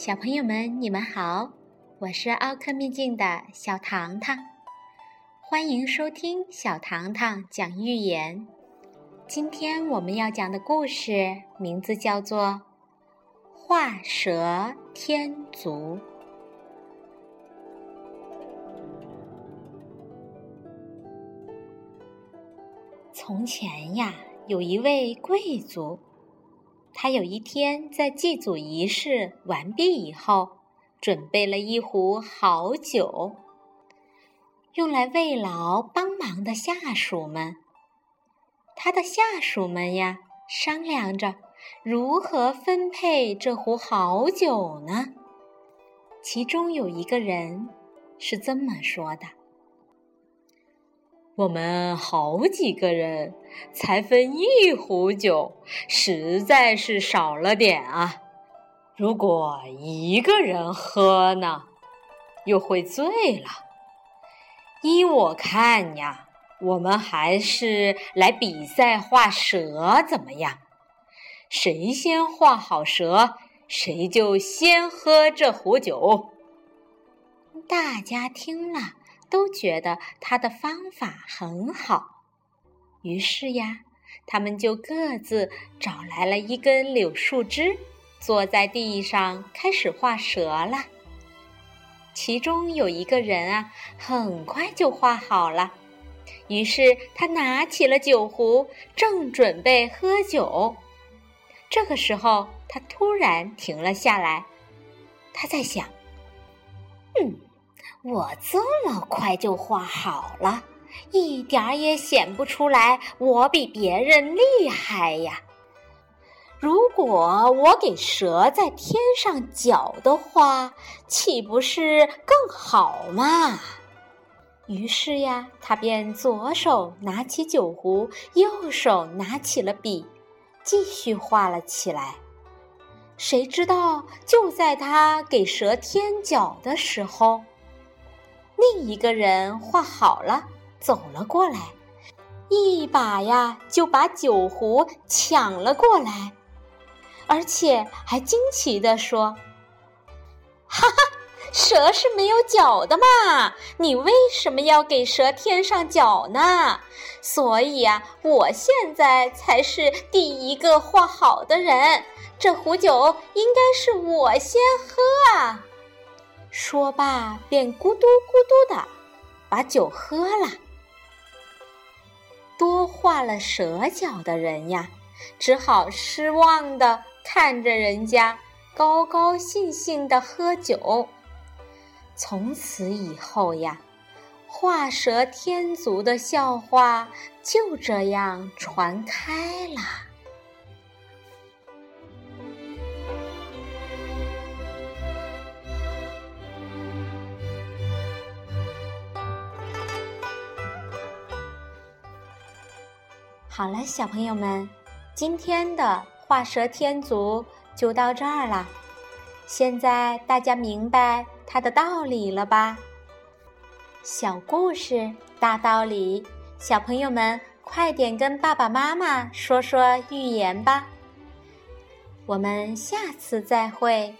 小朋友们，你们好，我是奥克秘境的小糖糖，欢迎收听小糖糖讲寓言。今天我们要讲的故事名字叫做《画蛇添足》。从前呀，有一位贵族。他有一天在祭祖仪式完毕以后，准备了一壶好酒，用来慰劳帮忙的下属们。他的下属们呀，商量着如何分配这壶好酒呢？其中有一个人是这么说的。我们好几个人才分一壶酒，实在是少了点啊！如果一个人喝呢，又会醉了。依我看呀，我们还是来比赛画蛇怎么样？谁先画好蛇，谁就先喝这壶酒。大家听了。都觉得他的方法很好，于是呀，他们就各自找来了一根柳树枝，坐在地上开始画蛇了。其中有一个人啊，很快就画好了，于是他拿起了酒壶，正准备喝酒。这个时候，他突然停了下来，他在想：“嗯。”我这么快就画好了，一点儿也显不出来我比别人厉害呀。如果我给蛇在天上脚的话，岂不是更好嘛？于是呀，他便左手拿起酒壶，右手拿起了笔，继续画了起来。谁知道，就在他给蛇添脚的时候，另一个人画好了，走了过来，一把呀就把酒壶抢了过来，而且还惊奇地说：“哈哈，蛇是没有脚的嘛，你为什么要给蛇添上脚呢？所以呀，我现在才是第一个画好的人，这壶酒应该是我先喝啊。”说罢，便咕嘟咕嘟的把酒喝了。多画了蛇脚的人呀，只好失望的看着人家高高兴兴的喝酒。从此以后呀，画蛇添足的笑话就这样传开了。好了，小朋友们，今天的画蛇添足就到这儿了。现在大家明白它的道理了吧？小故事大道理，小朋友们快点跟爸爸妈妈说说寓言吧。我们下次再会。